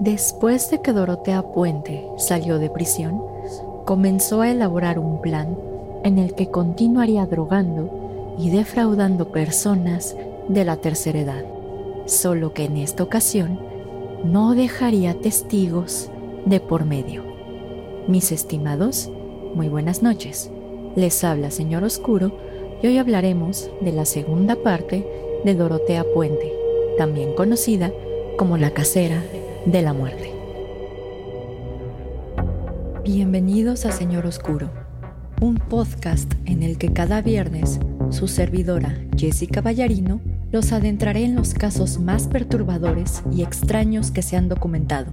Después de que Dorotea Puente salió de prisión, comenzó a elaborar un plan en el que continuaría drogando y defraudando personas de la tercera edad, solo que en esta ocasión no dejaría testigos de por medio. Mis estimados, muy buenas noches. Les habla Señor Oscuro y hoy hablaremos de la segunda parte de Dorotea Puente, también conocida como la casera de la muerte. Bienvenidos a Señor Oscuro, un podcast en el que cada viernes su servidora Jessica Ballarino los adentraré en los casos más perturbadores y extraños que se han documentado,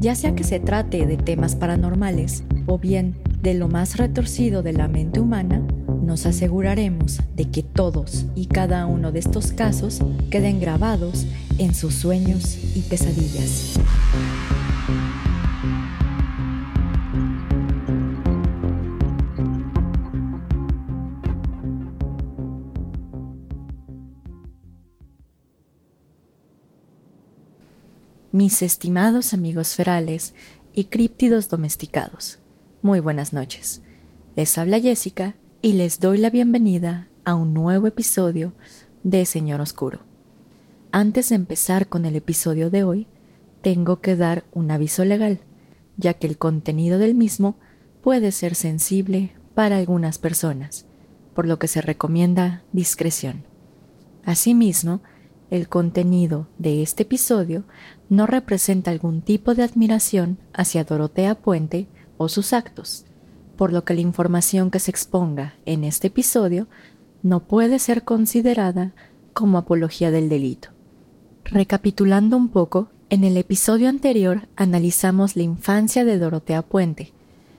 ya sea que se trate de temas paranormales o bien de lo más retorcido de la mente humana, nos aseguraremos de que todos y cada uno de estos casos queden grabados en sus sueños y pesadillas. Mis estimados amigos ferales y críptidos domesticados, muy buenas noches. Les habla Jessica y les doy la bienvenida a un nuevo episodio de Señor Oscuro. Antes de empezar con el episodio de hoy, tengo que dar un aviso legal, ya que el contenido del mismo puede ser sensible para algunas personas, por lo que se recomienda discreción. Asimismo, el contenido de este episodio no representa algún tipo de admiración hacia Dorotea Puente o sus actos, por lo que la información que se exponga en este episodio no puede ser considerada como apología del delito. Recapitulando un poco, en el episodio anterior analizamos la infancia de Dorotea Puente,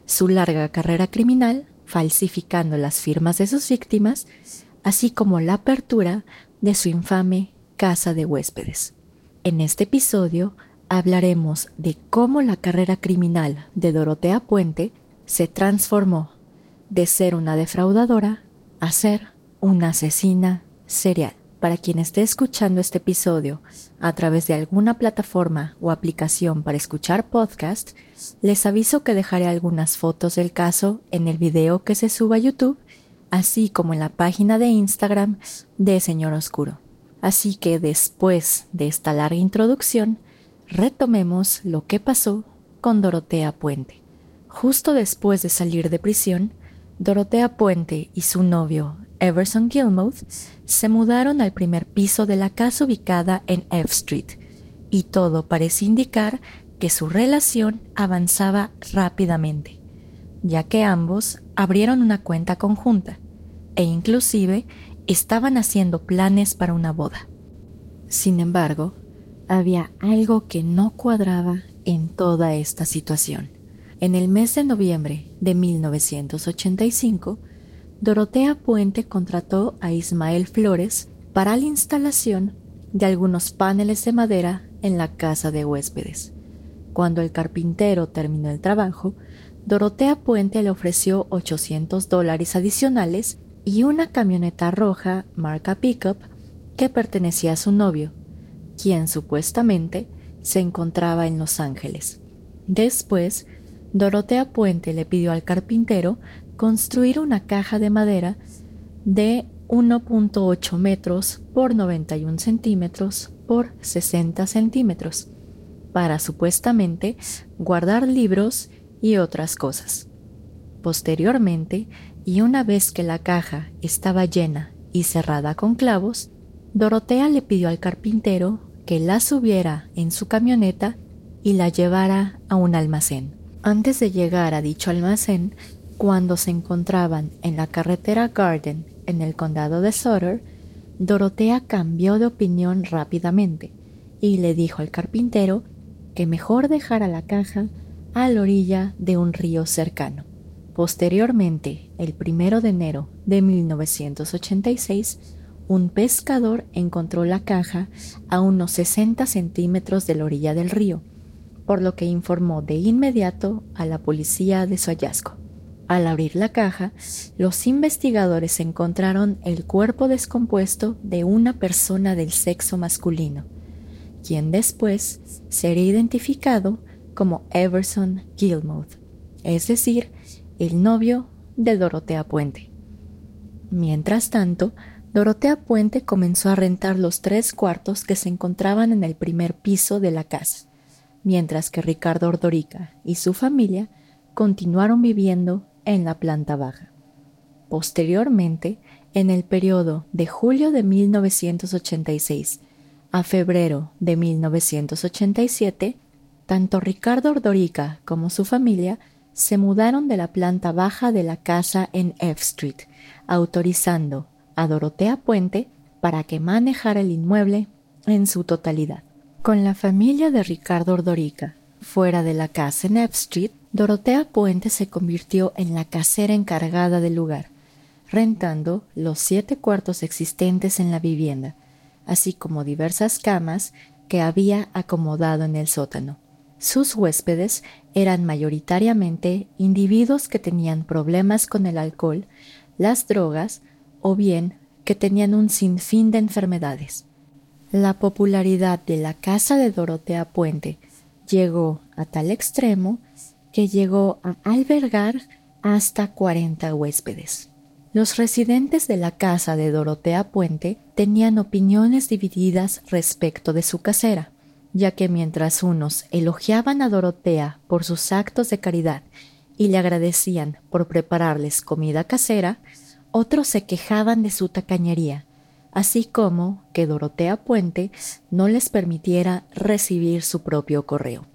su larga carrera criminal, falsificando las firmas de sus víctimas, así como la apertura de su infame casa de huéspedes. En este episodio hablaremos de cómo la carrera criminal de Dorotea Puente se transformó de ser una defraudadora a ser una asesina serial. Para quien esté escuchando este episodio a través de alguna plataforma o aplicación para escuchar podcast, les aviso que dejaré algunas fotos del caso en el video que se suba a YouTube, así como en la página de Instagram de Señor Oscuro. Así que después de esta larga introducción, retomemos lo que pasó con Dorotea Puente. Justo después de salir de prisión, Dorotea Puente y su novio, Everson Gilmouth, se mudaron al primer piso de la casa ubicada en F Street, y todo parece indicar que su relación avanzaba rápidamente, ya que ambos abrieron una cuenta conjunta e inclusive estaban haciendo planes para una boda. Sin embargo, había algo que no cuadraba en toda esta situación. En el mes de noviembre de 1985, Dorotea Puente contrató a Ismael Flores para la instalación de algunos paneles de madera en la casa de huéspedes. Cuando el carpintero terminó el trabajo, Dorotea Puente le ofreció 800 dólares adicionales y una camioneta roja marca Pickup que pertenecía a su novio, quien supuestamente se encontraba en Los Ángeles. Después, Dorotea Puente le pidió al carpintero construir una caja de madera de 1.8 metros por 91 centímetros por 60 centímetros para supuestamente guardar libros y otras cosas. Posteriormente, y una vez que la caja estaba llena y cerrada con clavos, Dorotea le pidió al carpintero que la subiera en su camioneta y la llevara a un almacén. Antes de llegar a dicho almacén, cuando se encontraban en la carretera Garden en el condado de Sutter, Dorotea cambió de opinión rápidamente y le dijo al carpintero que mejor dejara la caja a la orilla de un río cercano. Posteriormente, el primero de enero de 1986, un pescador encontró la caja a unos 60 centímetros de la orilla del río, por lo que informó de inmediato a la policía de su hallazgo. Al abrir la caja, los investigadores encontraron el cuerpo descompuesto de una persona del sexo masculino, quien después sería identificado como Everson Gilmouth, es decir, el novio de Dorotea Puente. Mientras tanto, Dorotea Puente comenzó a rentar los tres cuartos que se encontraban en el primer piso de la casa, mientras que Ricardo Ordorica y su familia continuaron viviendo en la planta baja. Posteriormente, en el periodo de julio de 1986 a febrero de 1987, tanto Ricardo Ordorica como su familia se mudaron de la planta baja de la casa en F Street, autorizando a Dorotea Puente para que manejara el inmueble en su totalidad. Con la familia de Ricardo Ordorica fuera de la casa en F Street, Dorotea Puente se convirtió en la casera encargada del lugar, rentando los siete cuartos existentes en la vivienda, así como diversas camas que había acomodado en el sótano. Sus huéspedes eran mayoritariamente individuos que tenían problemas con el alcohol, las drogas o bien que tenían un sinfín de enfermedades. La popularidad de la casa de Dorotea Puente llegó a tal extremo que llegó a albergar hasta 40 huéspedes. Los residentes de la casa de Dorotea Puente tenían opiniones divididas respecto de su casera, ya que mientras unos elogiaban a Dorotea por sus actos de caridad y le agradecían por prepararles comida casera, otros se quejaban de su tacañería, así como que Dorotea Puente no les permitiera recibir su propio correo.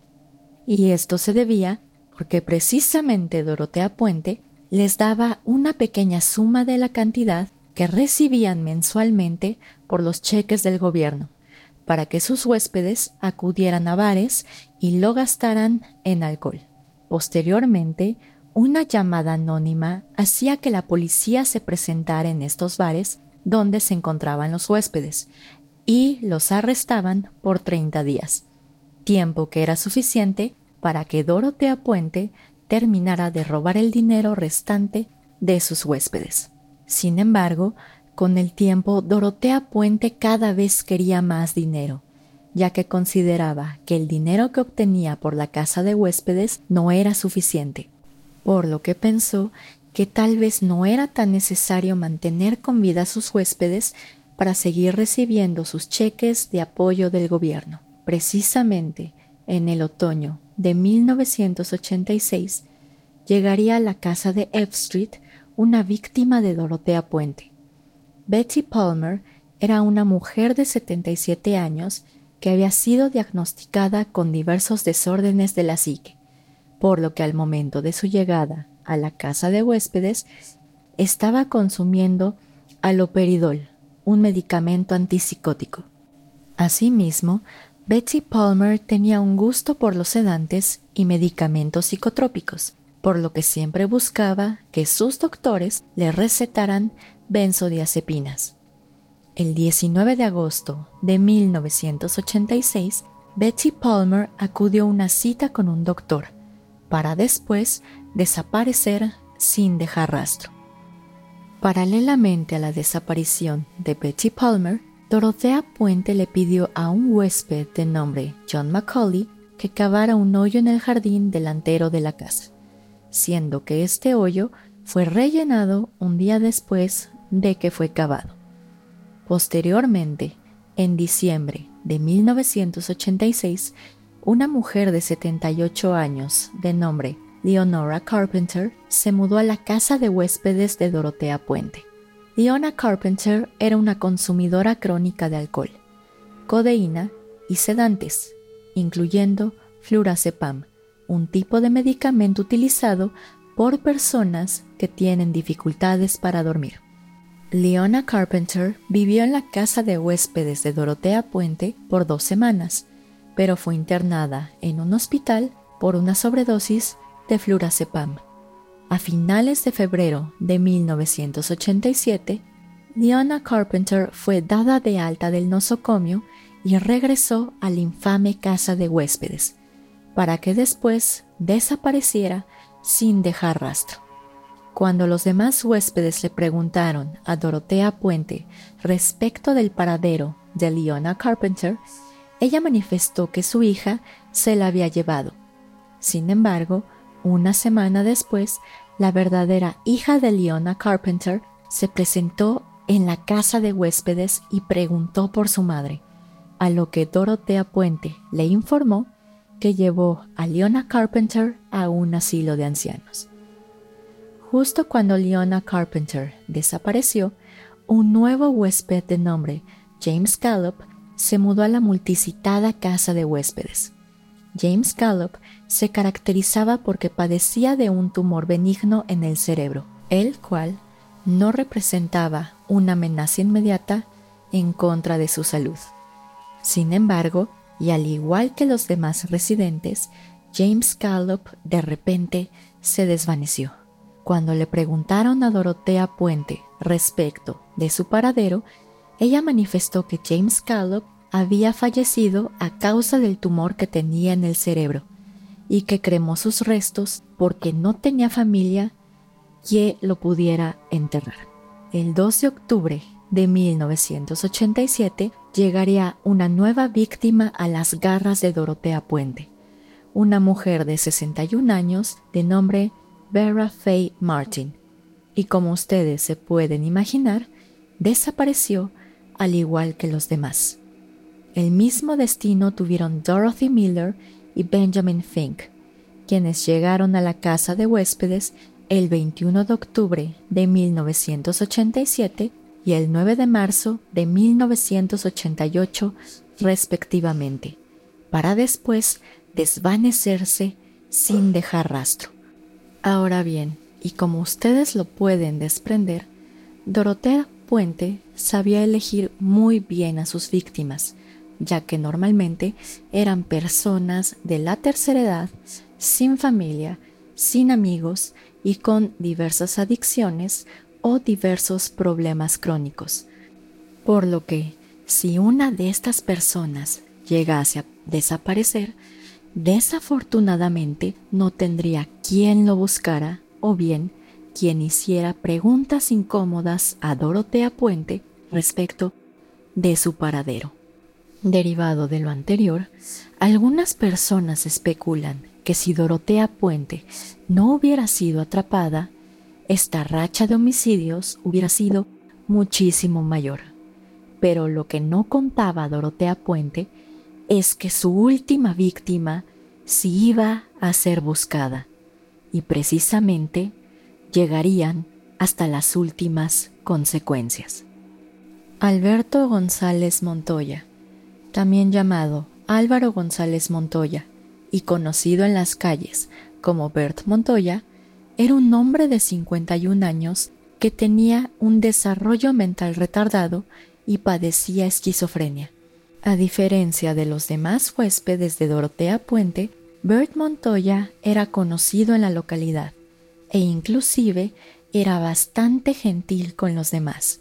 Y esto se debía porque precisamente Dorotea Puente les daba una pequeña suma de la cantidad que recibían mensualmente por los cheques del gobierno, para que sus huéspedes acudieran a bares y lo gastaran en alcohol. Posteriormente, una llamada anónima hacía que la policía se presentara en estos bares donde se encontraban los huéspedes y los arrestaban por 30 días, tiempo que era suficiente para que Dorotea Puente terminara de robar el dinero restante de sus huéspedes. Sin embargo, con el tiempo Dorotea Puente cada vez quería más dinero, ya que consideraba que el dinero que obtenía por la casa de huéspedes no era suficiente, por lo que pensó que tal vez no era tan necesario mantener con vida a sus huéspedes para seguir recibiendo sus cheques de apoyo del gobierno. Precisamente en el otoño de 1986, llegaría a la casa de F Street una víctima de Dorotea Puente. Betty Palmer era una mujer de 77 años que había sido diagnosticada con diversos desórdenes de la psique, por lo que al momento de su llegada a la casa de huéspedes estaba consumiendo aloperidol, un medicamento antipsicótico. Asimismo, Betsy Palmer tenía un gusto por los sedantes y medicamentos psicotrópicos, por lo que siempre buscaba que sus doctores le recetaran benzodiazepinas. El 19 de agosto de 1986, Betsy Palmer acudió a una cita con un doctor, para después desaparecer sin dejar rastro. Paralelamente a la desaparición de Betsy Palmer, Dorothea Puente le pidió a un huésped de nombre John Macaulay que cavara un hoyo en el jardín delantero de la casa, siendo que este hoyo fue rellenado un día después de que fue cavado. Posteriormente, en diciembre de 1986, una mujer de 78 años de nombre Leonora Carpenter se mudó a la casa de huéspedes de Dorotea Puente. Leona Carpenter era una consumidora crónica de alcohol, codeína y sedantes, incluyendo flurazepam, un tipo de medicamento utilizado por personas que tienen dificultades para dormir. Leona Carpenter vivió en la casa de huéspedes de Dorotea Puente por dos semanas, pero fue internada en un hospital por una sobredosis de flurazepam. A finales de febrero de 1987, Leona Carpenter fue dada de alta del nosocomio y regresó a la infame casa de huéspedes, para que después desapareciera sin dejar rastro. Cuando los demás huéspedes le preguntaron a Dorotea Puente respecto del paradero de Leona Carpenter, ella manifestó que su hija se la había llevado. Sin embargo, una semana después, la verdadera hija de Leona Carpenter se presentó en la casa de huéspedes y preguntó por su madre, a lo que Dorotea Puente le informó que llevó a Leona Carpenter a un asilo de ancianos. Justo cuando Leona Carpenter desapareció, un nuevo huésped de nombre James Gallup se mudó a la multicitada casa de huéspedes. James Gallup se caracterizaba porque padecía de un tumor benigno en el cerebro, el cual no representaba una amenaza inmediata en contra de su salud. Sin embargo, y al igual que los demás residentes, James Gallup de repente se desvaneció. Cuando le preguntaron a Dorotea Puente respecto de su paradero, ella manifestó que James Gallup había fallecido a causa del tumor que tenía en el cerebro y que cremó sus restos porque no tenía familia que lo pudiera enterrar. El 2 de octubre de 1987 llegaría una nueva víctima a las garras de Dorotea Puente, una mujer de 61 años de nombre Vera Faye Martin, y como ustedes se pueden imaginar, desapareció al igual que los demás. El mismo destino tuvieron Dorothy Miller y Benjamin Fink, quienes llegaron a la casa de huéspedes el 21 de octubre de 1987 y el 9 de marzo de 1988 respectivamente, para después desvanecerse sin dejar rastro. Ahora bien, y como ustedes lo pueden desprender, Dorotea Puente sabía elegir muy bien a sus víctimas, ya que normalmente eran personas de la tercera edad, sin familia, sin amigos y con diversas adicciones o diversos problemas crónicos. Por lo que, si una de estas personas llegase a desaparecer, desafortunadamente no tendría quien lo buscara o bien quien hiciera preguntas incómodas a Dorotea Puente respecto de su paradero. Derivado de lo anterior, algunas personas especulan que si Dorotea Puente no hubiera sido atrapada, esta racha de homicidios hubiera sido muchísimo mayor. Pero lo que no contaba Dorotea Puente es que su última víctima sí iba a ser buscada y precisamente llegarían hasta las últimas consecuencias. Alberto González Montoya, también llamado Álvaro González Montoya y conocido en las calles como Bert Montoya, era un hombre de 51 años que tenía un desarrollo mental retardado y padecía esquizofrenia. A diferencia de los demás huéspedes de Dorotea Puente, Bert Montoya era conocido en la localidad e inclusive era bastante gentil con los demás.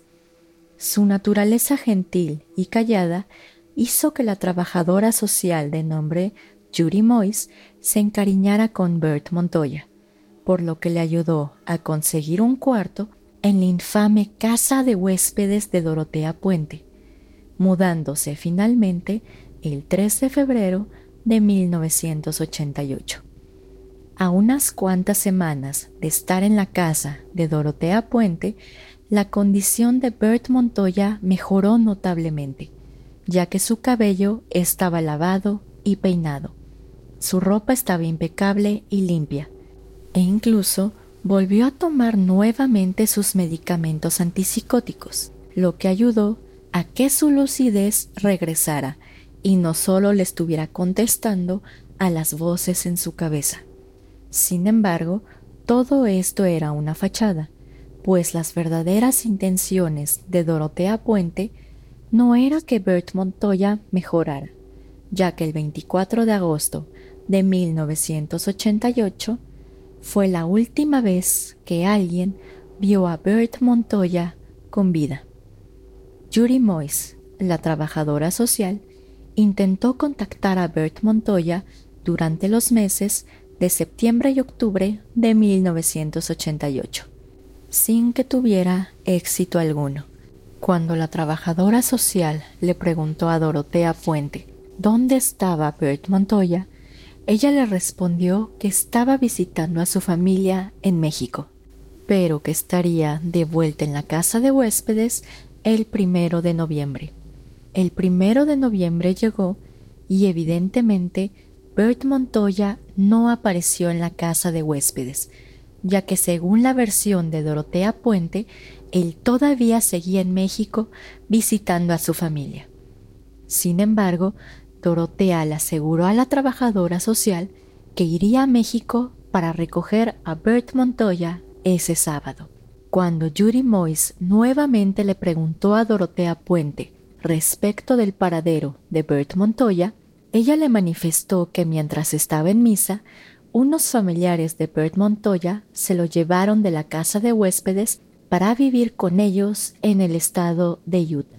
Su naturaleza gentil y callada hizo que la trabajadora social de nombre Judy Moyes se encariñara con Bert Montoya, por lo que le ayudó a conseguir un cuarto en la infame casa de huéspedes de Dorotea Puente, mudándose finalmente el 3 de febrero de 1988. A unas cuantas semanas de estar en la casa de Dorotea Puente, la condición de Bert Montoya mejoró notablemente, ya que su cabello estaba lavado y peinado. Su ropa estaba impecable y limpia, e incluso volvió a tomar nuevamente sus medicamentos antipsicóticos, lo que ayudó a que su lucidez regresara y no solo le estuviera contestando a las voces en su cabeza. Sin embargo, todo esto era una fachada, pues las verdaderas intenciones de Dorotea Puente no era que Bert Montoya mejorara, ya que el 24 de agosto de 1988 fue la última vez que alguien vio a Bert Montoya con vida. Judy Moyes, la trabajadora social, intentó contactar a Bert Montoya durante los meses de septiembre y octubre de 1988, sin que tuviera éxito alguno. Cuando la trabajadora social le preguntó a Dorotea Fuente dónde estaba Bert Montoya, ella le respondió que estaba visitando a su familia en México, pero que estaría de vuelta en la casa de huéspedes el primero de noviembre. El primero de noviembre llegó y evidentemente Bert Montoya no apareció en la casa de huéspedes, ya que según la versión de Dorotea Puente, él todavía seguía en México visitando a su familia. Sin embargo, Dorotea le aseguró a la trabajadora social que iría a México para recoger a Bert Montoya ese sábado. Cuando Judy Moyes nuevamente le preguntó a Dorotea Puente respecto del paradero de Bert Montoya, ella le manifestó que mientras estaba en misa, unos familiares de Bert Montoya se lo llevaron de la casa de huéspedes para vivir con ellos en el estado de Utah,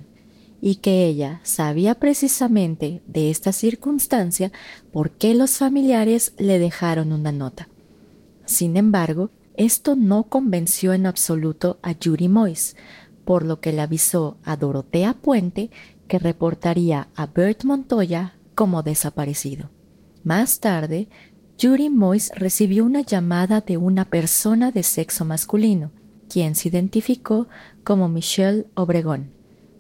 y que ella sabía precisamente de esta circunstancia porque los familiares le dejaron una nota. Sin embargo, esto no convenció en absoluto a Judy Moyes, por lo que le avisó a Dorotea Puente que reportaría a Bert Montoya como desaparecido. Más tarde, Judy Moyes recibió una llamada de una persona de sexo masculino, quien se identificó como Michelle Obregón.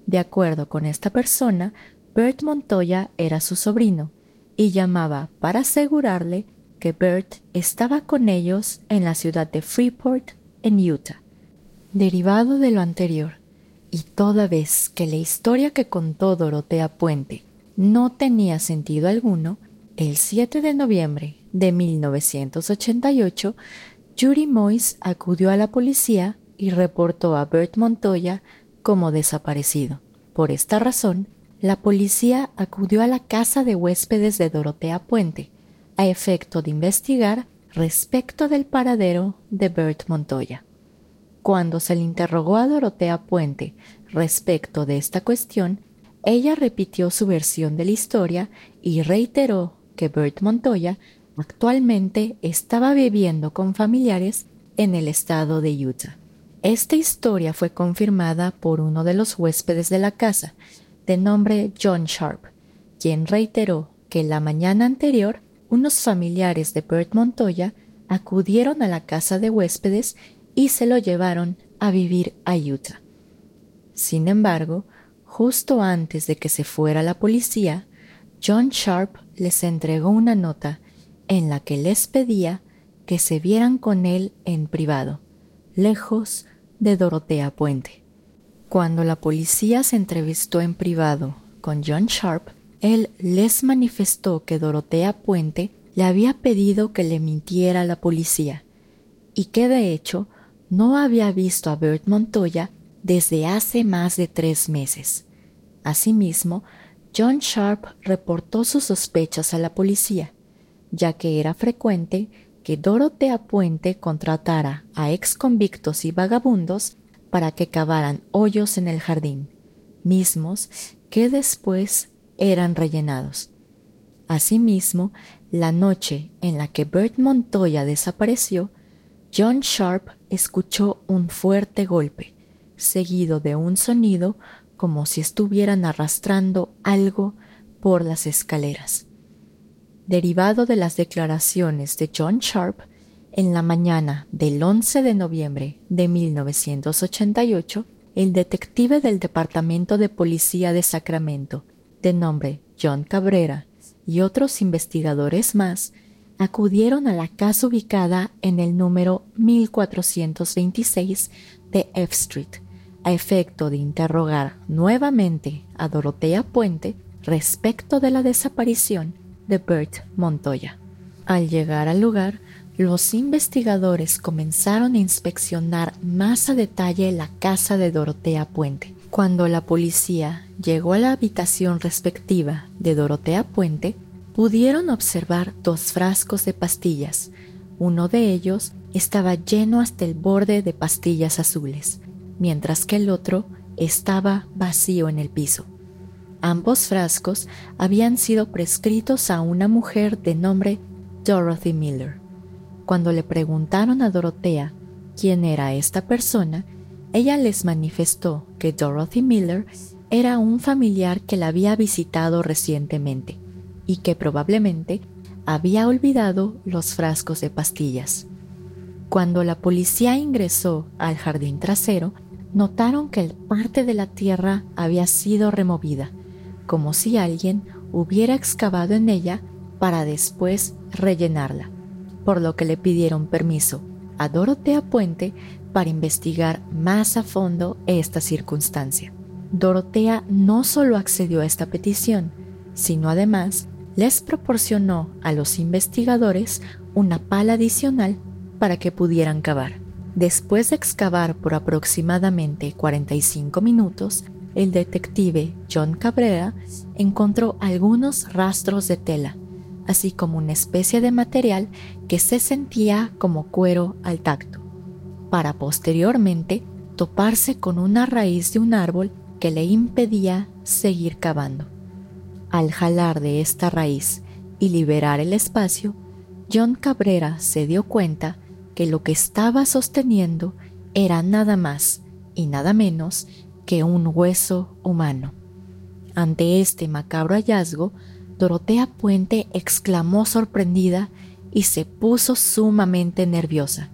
De acuerdo con esta persona, Bert Montoya era su sobrino y llamaba para asegurarle que Bert estaba con ellos en la ciudad de Freeport, en Utah. Derivado de lo anterior, y toda vez que la historia que contó Dorotea Puente no tenía sentido alguno, el 7 de noviembre de 1988, Judy Moyes acudió a la policía y reportó a Bert Montoya como desaparecido. Por esta razón, la policía acudió a la casa de huéspedes de Dorotea Puente, a efecto de investigar respecto del paradero de Bert Montoya. Cuando se le interrogó a Dorotea Puente respecto de esta cuestión, ella repitió su versión de la historia y reiteró que Bert Montoya actualmente estaba viviendo con familiares en el estado de Utah. Esta historia fue confirmada por uno de los huéspedes de la casa, de nombre John Sharp, quien reiteró que la mañana anterior unos familiares de Bert Montoya acudieron a la casa de huéspedes y se lo llevaron a vivir a Utah. Sin embargo, justo antes de que se fuera la policía, John Sharp les entregó una nota en la que les pedía que se vieran con él en privado, lejos de Dorotea Puente. Cuando la policía se entrevistó en privado con John Sharp, él les manifestó que Dorotea Puente le había pedido que le mintiera a la policía y que de hecho no había visto a Bert Montoya desde hace más de tres meses. Asimismo, John Sharp reportó sus sospechas a la policía, ya que era frecuente que Dorotea Puente contratara a ex convictos y vagabundos para que cavaran hoyos en el jardín, mismos que después eran rellenados. Asimismo, la noche en la que Bert Montoya desapareció, John Sharp escuchó un fuerte golpe, seguido de un sonido como si estuvieran arrastrando algo por las escaleras derivado de las declaraciones de John Sharp, en la mañana del 11 de noviembre de 1988, el detective del Departamento de Policía de Sacramento, de nombre John Cabrera, y otros investigadores más, acudieron a la casa ubicada en el número 1426 de F Street, a efecto de interrogar nuevamente a Dorotea Puente respecto de la desaparición de Bert Montoya. Al llegar al lugar, los investigadores comenzaron a inspeccionar más a detalle la casa de Dorotea Puente. Cuando la policía llegó a la habitación respectiva de Dorotea Puente, pudieron observar dos frascos de pastillas. Uno de ellos estaba lleno hasta el borde de pastillas azules, mientras que el otro estaba vacío en el piso. Ambos frascos habían sido prescritos a una mujer de nombre Dorothy Miller. Cuando le preguntaron a Dorotea quién era esta persona, ella les manifestó que Dorothy Miller era un familiar que la había visitado recientemente y que probablemente había olvidado los frascos de pastillas. Cuando la policía ingresó al jardín trasero, notaron que parte de la tierra había sido removida, como si alguien hubiera excavado en ella para después rellenarla, por lo que le pidieron permiso a Dorotea Puente para investigar más a fondo esta circunstancia. Dorotea no solo accedió a esta petición, sino además les proporcionó a los investigadores una pala adicional para que pudieran cavar. Después de excavar por aproximadamente 45 minutos, el detective John Cabrera encontró algunos rastros de tela, así como una especie de material que se sentía como cuero al tacto, para posteriormente toparse con una raíz de un árbol que le impedía seguir cavando. Al jalar de esta raíz y liberar el espacio, John Cabrera se dio cuenta que lo que estaba sosteniendo era nada más y nada menos que un hueso humano. Ante este macabro hallazgo, Dorotea Puente exclamó sorprendida y se puso sumamente nerviosa,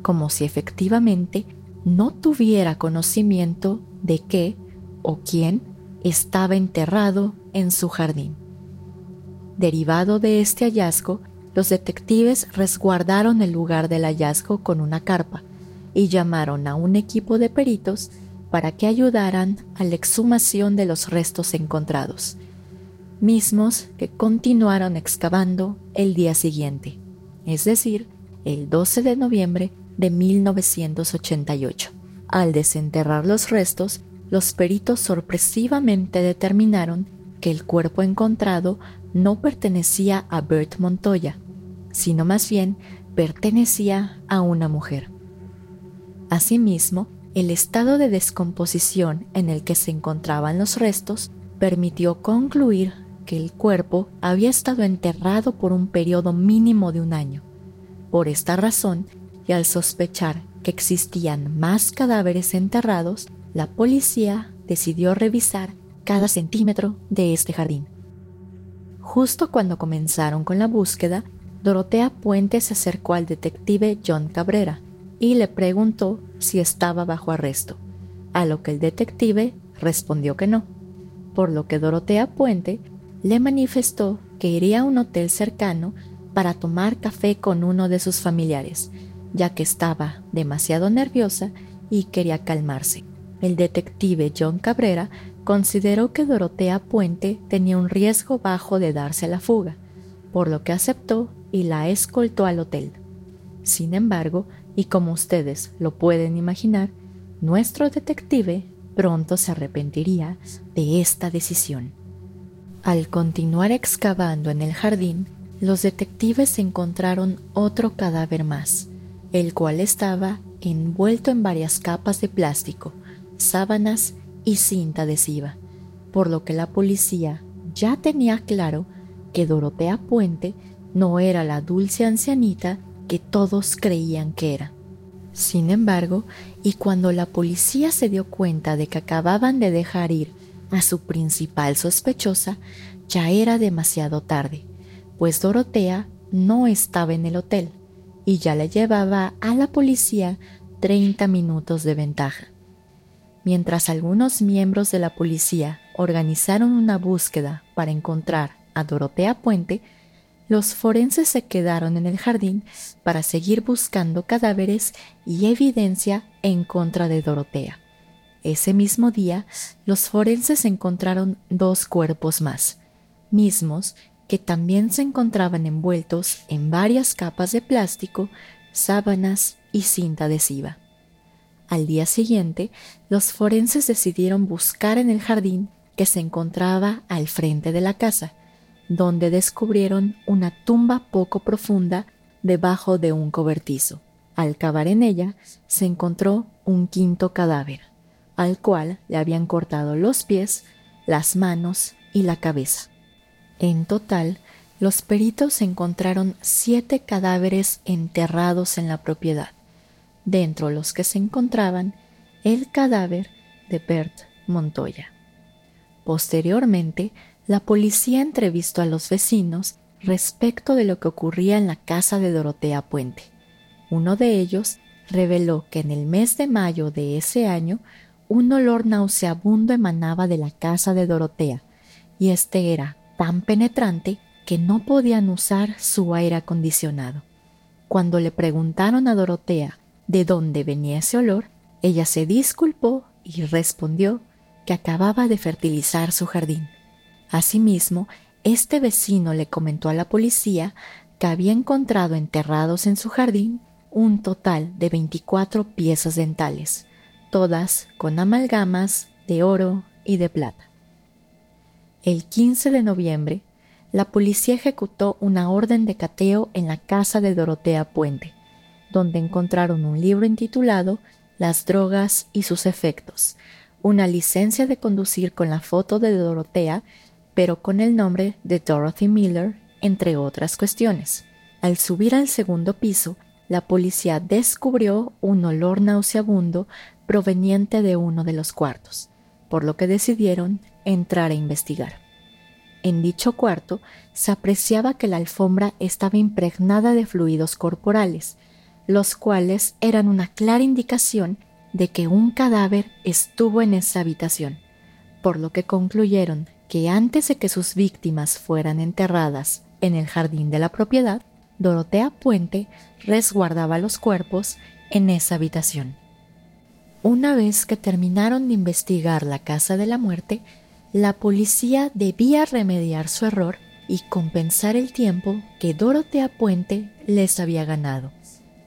como si efectivamente no tuviera conocimiento de qué o quién estaba enterrado en su jardín. Derivado de este hallazgo, los detectives resguardaron el lugar del hallazgo con una carpa y llamaron a un equipo de peritos para que ayudaran a la exhumación de los restos encontrados, mismos que continuaron excavando el día siguiente, es decir, el 12 de noviembre de 1988. Al desenterrar los restos, los peritos sorpresivamente determinaron que el cuerpo encontrado no pertenecía a Bert Montoya, sino más bien pertenecía a una mujer. Asimismo, el estado de descomposición en el que se encontraban los restos permitió concluir que el cuerpo había estado enterrado por un periodo mínimo de un año. Por esta razón, y al sospechar que existían más cadáveres enterrados, la policía decidió revisar cada centímetro de este jardín. Justo cuando comenzaron con la búsqueda, Dorotea Puente se acercó al detective John Cabrera y le preguntó si estaba bajo arresto, a lo que el detective respondió que no, por lo que Dorotea Puente le manifestó que iría a un hotel cercano para tomar café con uno de sus familiares, ya que estaba demasiado nerviosa y quería calmarse. El detective John Cabrera consideró que Dorotea Puente tenía un riesgo bajo de darse la fuga, por lo que aceptó y la escoltó al hotel. Sin embargo, y como ustedes lo pueden imaginar, nuestro detective pronto se arrepentiría de esta decisión. Al continuar excavando en el jardín, los detectives encontraron otro cadáver más, el cual estaba envuelto en varias capas de plástico, sábanas y cinta adhesiva, por lo que la policía ya tenía claro que Dorotea Puente no era la dulce ancianita que todos creían que era. Sin embargo, y cuando la policía se dio cuenta de que acababan de dejar ir a su principal sospechosa, ya era demasiado tarde, pues Dorotea no estaba en el hotel y ya le llevaba a la policía 30 minutos de ventaja. Mientras algunos miembros de la policía organizaron una búsqueda para encontrar a Dorotea Puente, los forenses se quedaron en el jardín para seguir buscando cadáveres y evidencia en contra de Dorotea. Ese mismo día, los forenses encontraron dos cuerpos más, mismos que también se encontraban envueltos en varias capas de plástico, sábanas y cinta adhesiva. Al día siguiente, los forenses decidieron buscar en el jardín que se encontraba al frente de la casa, donde descubrieron una tumba poco profunda debajo de un cobertizo. Al cavar en ella se encontró un quinto cadáver, al cual le habían cortado los pies, las manos y la cabeza. En total, los peritos encontraron siete cadáveres enterrados en la propiedad, dentro de los que se encontraban el cadáver de Bert Montoya. Posteriormente, la policía entrevistó a los vecinos respecto de lo que ocurría en la casa de Dorotea Puente. Uno de ellos reveló que en el mes de mayo de ese año un olor nauseabundo emanaba de la casa de Dorotea, y este era tan penetrante que no podían usar su aire acondicionado. Cuando le preguntaron a Dorotea de dónde venía ese olor, ella se disculpó y respondió que acababa de fertilizar su jardín. Asimismo, este vecino le comentó a la policía que había encontrado enterrados en su jardín un total de 24 piezas dentales, todas con amalgamas de oro y de plata. El 15 de noviembre, la policía ejecutó una orden de cateo en la casa de Dorotea Puente, donde encontraron un libro intitulado Las drogas y sus efectos, una licencia de conducir con la foto de Dorotea, pero con el nombre de Dorothy Miller, entre otras cuestiones. Al subir al segundo piso, la policía descubrió un olor nauseabundo proveniente de uno de los cuartos, por lo que decidieron entrar a investigar. En dicho cuarto se apreciaba que la alfombra estaba impregnada de fluidos corporales, los cuales eran una clara indicación de que un cadáver estuvo en esa habitación, por lo que concluyeron que antes de que sus víctimas fueran enterradas en el jardín de la propiedad, Dorotea Puente resguardaba los cuerpos en esa habitación. Una vez que terminaron de investigar la casa de la muerte, la policía debía remediar su error y compensar el tiempo que Dorotea Puente les había ganado,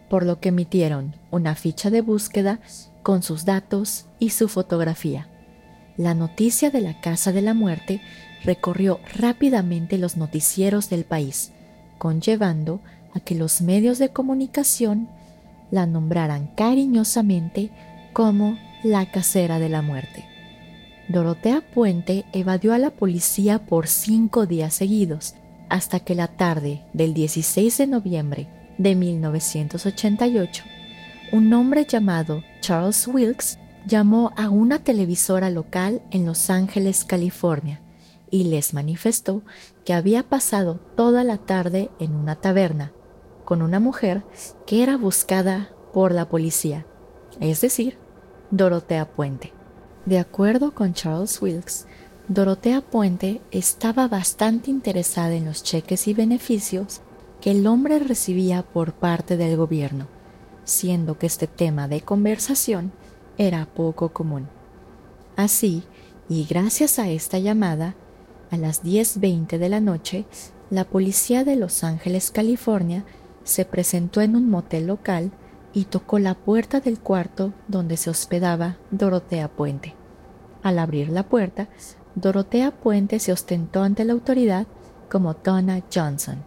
por lo que emitieron una ficha de búsqueda con sus datos y su fotografía. La noticia de la casa de la muerte recorrió rápidamente los noticieros del país, conllevando a que los medios de comunicación la nombraran cariñosamente como la casera de la muerte. Dorotea Puente evadió a la policía por cinco días seguidos, hasta que la tarde del 16 de noviembre de 1988, un hombre llamado Charles Wilkes llamó a una televisora local en Los Ángeles, California, y les manifestó que había pasado toda la tarde en una taberna con una mujer que era buscada por la policía, es decir, Dorotea Puente. De acuerdo con Charles Wilkes, Dorotea Puente estaba bastante interesada en los cheques y beneficios que el hombre recibía por parte del gobierno, siendo que este tema de conversación era poco común. Así, y gracias a esta llamada, a las 10.20 de la noche, la policía de Los Ángeles, California, se presentó en un motel local y tocó la puerta del cuarto donde se hospedaba Dorotea Puente. Al abrir la puerta, Dorotea Puente se ostentó ante la autoridad como Donna Johnson.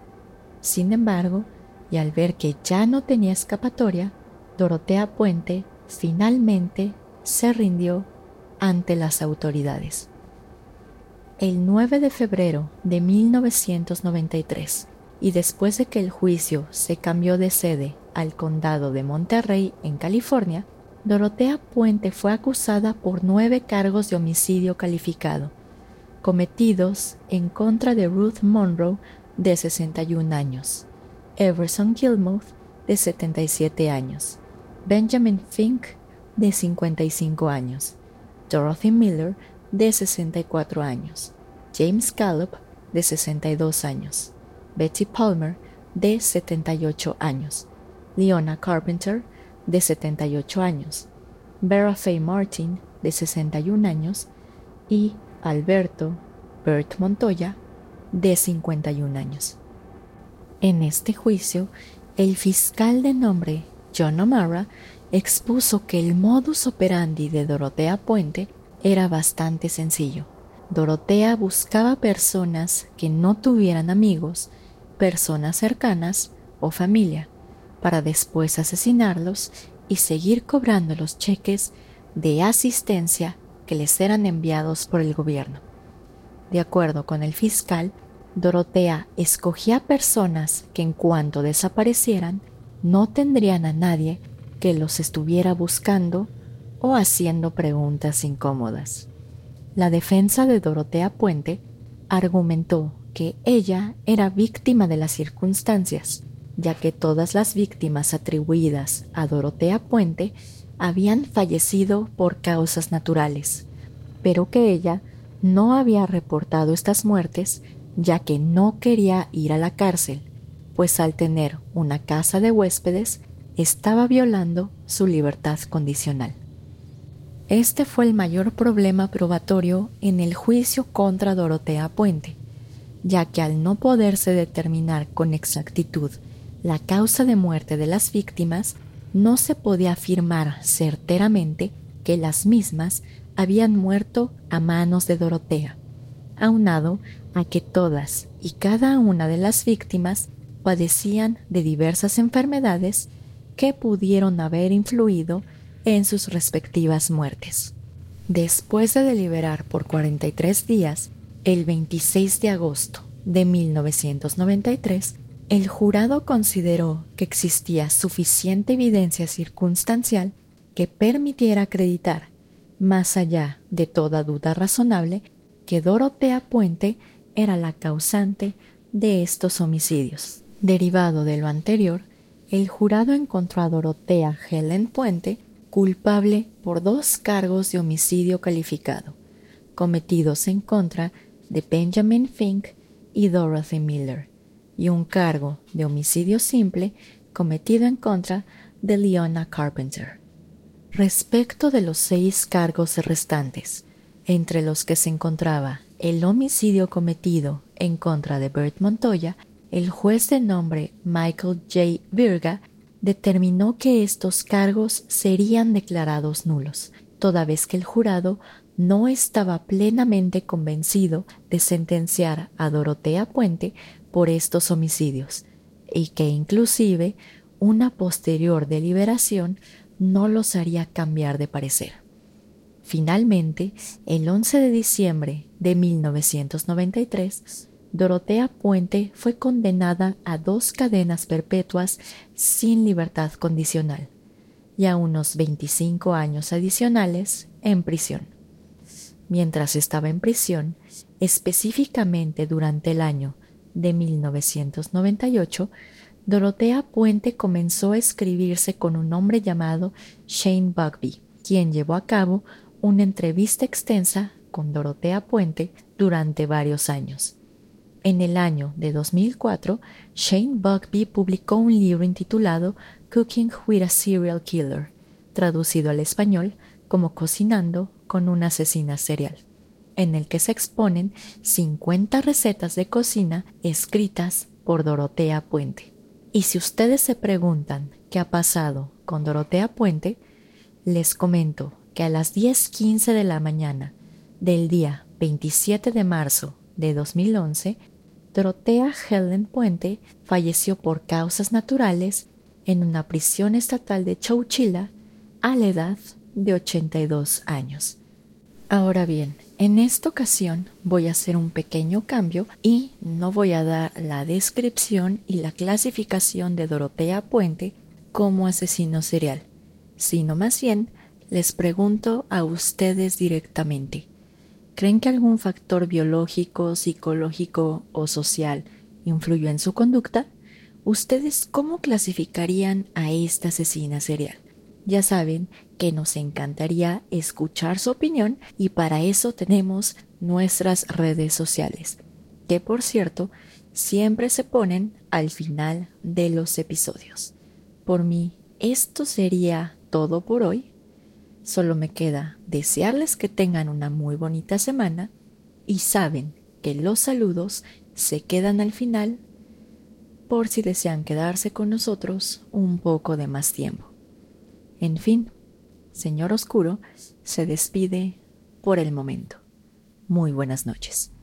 Sin embargo, y al ver que ya no tenía escapatoria, Dorotea Puente finalmente se rindió ante las autoridades. El 9 de febrero de 1993 y después de que el juicio se cambió de sede al condado de Monterrey en California, Dorotea Puente fue acusada por nueve cargos de homicidio calificado, cometidos en contra de Ruth Monroe, de 61 años, Everson Gilmouth, de 77 años, Benjamin Fink, de 55 años, Dorothy Miller, de 64 años, James Gallup, de 62 años, Betty Palmer, de 78 años, Leona Carpenter, de 78 años, Vera Faye Martin, de 61 años, y Alberto Bert Montoya, de 51 años. En este juicio, el fiscal de nombre John O'Mara expuso que el modus operandi de Dorotea Puente era bastante sencillo. Dorotea buscaba personas que no tuvieran amigos, personas cercanas o familia, para después asesinarlos y seguir cobrando los cheques de asistencia que les eran enviados por el gobierno. De acuerdo con el fiscal, Dorotea escogía personas que en cuanto desaparecieran no tendrían a nadie que los estuviera buscando o haciendo preguntas incómodas. La defensa de Dorotea Puente argumentó que ella era víctima de las circunstancias, ya que todas las víctimas atribuidas a Dorotea Puente habían fallecido por causas naturales, pero que ella no había reportado estas muertes ya que no quería ir a la cárcel, pues al tener una casa de huéspedes estaba violando su libertad condicional. Este fue el mayor problema probatorio en el juicio contra Dorotea Puente, ya que al no poderse determinar con exactitud la causa de muerte de las víctimas, no se podía afirmar certeramente que las mismas habían muerto a manos de Dorotea, aunado a que todas y cada una de las víctimas padecían de diversas enfermedades que pudieron haber influido en sus respectivas muertes. Después de deliberar por 43 días, el 26 de agosto de 1993, el jurado consideró que existía suficiente evidencia circunstancial que permitiera acreditar, más allá de toda duda razonable, que Dorotea Puente era la causante de estos homicidios. Derivado de lo anterior, el jurado encontró a Dorotea Helen Puente culpable por dos cargos de homicidio calificado, cometidos en contra de Benjamin Fink y Dorothy Miller, y un cargo de homicidio simple cometido en contra de Leona Carpenter. Respecto de los seis cargos restantes, entre los que se encontraba el homicidio cometido en contra de Bert Montoya, el juez de nombre Michael J. Virga determinó que estos cargos serían declarados nulos, toda vez que el jurado no estaba plenamente convencido de sentenciar a Dorotea Puente por estos homicidios, y que inclusive una posterior deliberación no los haría cambiar de parecer. Finalmente, el 11 de diciembre de 1993, Dorotea Puente fue condenada a dos cadenas perpetuas sin libertad condicional y a unos 25 años adicionales en prisión. Mientras estaba en prisión, específicamente durante el año de 1998, Dorotea Puente comenzó a escribirse con un hombre llamado Shane Bugby, quien llevó a cabo una entrevista extensa con Dorotea Puente durante varios años. En el año de 2004, Shane Buckby publicó un libro intitulado Cooking with a Serial Killer, traducido al español como Cocinando con una asesina serial, en el que se exponen 50 recetas de cocina escritas por Dorotea Puente. Y si ustedes se preguntan qué ha pasado con Dorotea Puente, les comento que a las 10.15 de la mañana del día 27 de marzo de 2011, Dorotea Helen Puente falleció por causas naturales en una prisión estatal de Chowchilla a la edad de 82 años. Ahora bien, en esta ocasión voy a hacer un pequeño cambio y no voy a dar la descripción y la clasificación de Dorotea Puente como asesino serial, sino más bien les pregunto a ustedes directamente. ¿Creen que algún factor biológico, psicológico o social influyó en su conducta? ¿Ustedes cómo clasificarían a esta asesina serial? Ya saben que nos encantaría escuchar su opinión y para eso tenemos nuestras redes sociales, que por cierto siempre se ponen al final de los episodios. Por mí, esto sería todo por hoy. Solo me queda desearles que tengan una muy bonita semana y saben que los saludos se quedan al final por si desean quedarse con nosotros un poco de más tiempo. En fin, señor Oscuro se despide por el momento. Muy buenas noches.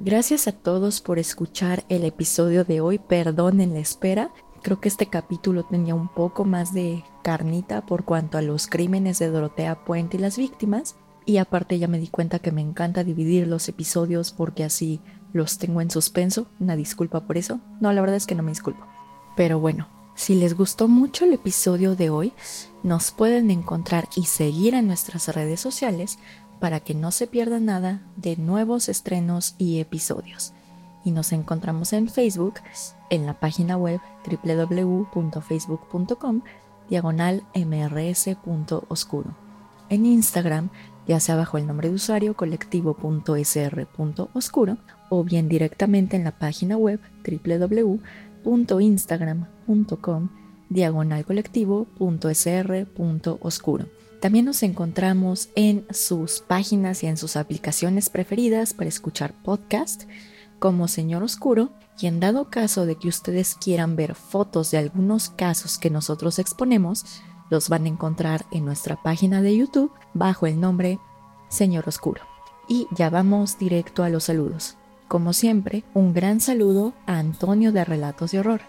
Gracias a todos por escuchar el episodio de hoy. Perdonen la espera. Creo que este capítulo tenía un poco más de carnita por cuanto a los crímenes de Dorotea Puente y las víctimas. Y aparte ya me di cuenta que me encanta dividir los episodios porque así los tengo en suspenso, una disculpa por eso. No, la verdad es que no me disculpo. Pero bueno, si les gustó mucho el episodio de hoy, nos pueden encontrar y seguir en nuestras redes sociales para que no se pierda nada de nuevos estrenos y episodios. Y nos encontramos en Facebook, en la página web www.facebook.com, diagonal mrs.oscuro. En Instagram, ya sea bajo el nombre de usuario colectivo.sr.oscuro o bien directamente en la página web www.instagram.com diagonal colectivo.sr.oscuro. También nos encontramos en sus páginas y en sus aplicaciones preferidas para escuchar podcast como Señor Oscuro y en dado caso de que ustedes quieran ver fotos de algunos casos que nosotros exponemos, los van a encontrar en nuestra página de YouTube bajo el nombre Señor Oscuro. Y ya vamos directo a los saludos. Como siempre, un gran saludo a Antonio de Relatos de Horror.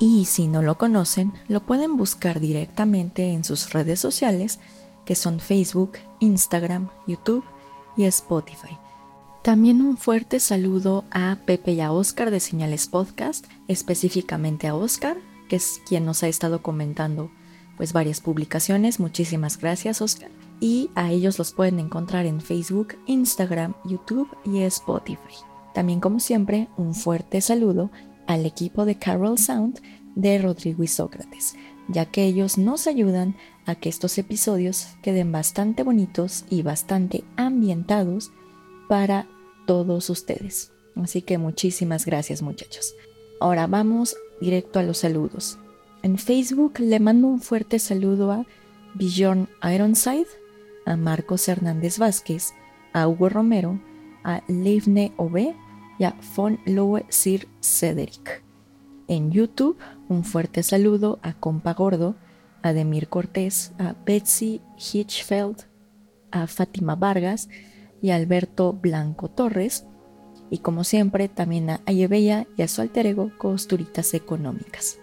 Y si no lo conocen, lo pueden buscar directamente en sus redes sociales, que son Facebook, Instagram, YouTube y Spotify. También un fuerte saludo a Pepe y a Oscar de Señales Podcast, específicamente a Oscar, que es quien nos ha estado comentando pues varias publicaciones. Muchísimas gracias, Oscar. Y a ellos los pueden encontrar en Facebook, Instagram, YouTube y Spotify. También, como siempre, un fuerte saludo al equipo de Carol Sound de Rodrigo y Sócrates, ya que ellos nos ayudan a que estos episodios queden bastante bonitos y bastante ambientados para todos ustedes. Así que muchísimas gracias muchachos. Ahora vamos directo a los saludos. En Facebook le mando un fuerte saludo a Bjorn Ironside, a Marcos Hernández Vázquez, a Hugo Romero, a Leivne Ove y a Von Lowe Sir Cedric. En YouTube, un fuerte saludo a Compa Gordo, a Demir Cortés, a Betsy Hitchfeld, a Fátima Vargas y a Alberto Blanco Torres. Y como siempre, también a Ayebella y a su alter ego Costuritas Económicas.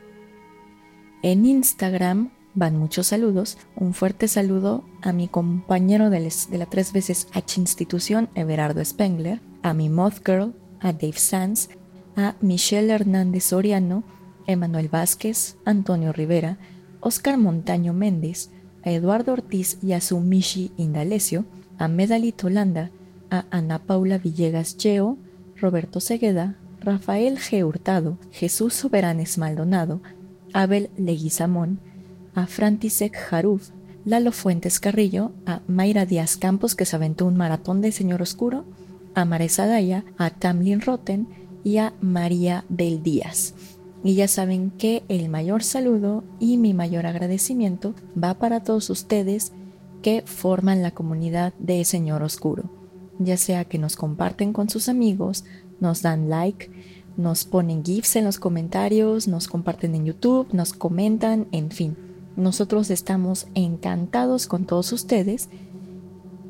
En Instagram van muchos saludos. Un fuerte saludo a mi compañero de, la tres veces H institución, Everardo Spengler, a mi Moth Girl, a Dave Sanz, a Michelle Hernández Soriano, Emanuel Vázquez, Antonio Rivera, Oscar Montaño Méndez, a Eduardo Ortiz y a su Mishi Indalecio, a Medalito Landa, a Ana Paula Villegas Cheo, Roberto Segueda, Rafael G. Hurtado, Jesús Soberanes Maldonado, Abel Leguizamón, a Frantisek Jaruf, Lalo Fuentes Carrillo, a Mayra Díaz Campos, que se aventó un maratón de Señor Oscuro, a Maresa Daya, a Tamlin Rotten y a María del Díaz. Y ya saben que el mayor saludo y mi mayor agradecimiento va para todos ustedes que forman la comunidad de Señor Oscuro, ya sea que nos comparten con sus amigos, nos dan like, nos ponen GIFs en los comentarios, nos comparten en YouTube, nos comentan, en fin. Nosotros estamos encantados con todos ustedes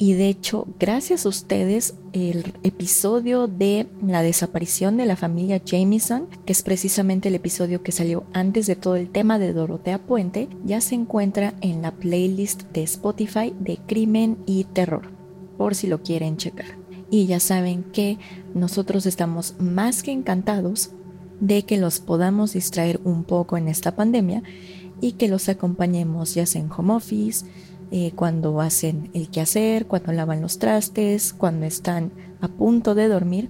y de hecho, gracias a ustedes, el episodio de la desaparición de la familia Jameson, que es precisamente el episodio que salió antes de todo el tema de Dorotea Puente, ya se encuentra en la playlist de Spotify de Crimen y Terror, por si lo quieren checar. Y ya saben que nosotros estamos más que encantados de que los podamos distraer un poco en esta pandemia y que los acompañemos ya en home office, eh, cuando hacen el quehacer, cuando lavan los trastes, cuando están a punto de dormir,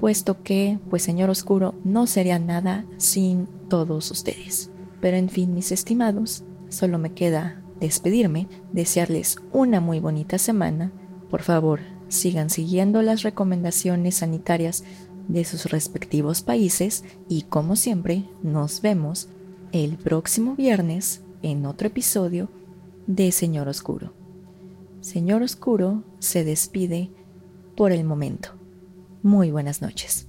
puesto que, pues Señor Oscuro, no sería nada sin todos ustedes. Pero en fin, mis estimados, solo me queda despedirme, desearles una muy bonita semana. Por favor, sigan siguiendo las recomendaciones sanitarias de sus respectivos países y como siempre nos vemos el próximo viernes en otro episodio de Señor Oscuro. Señor Oscuro se despide por el momento. Muy buenas noches.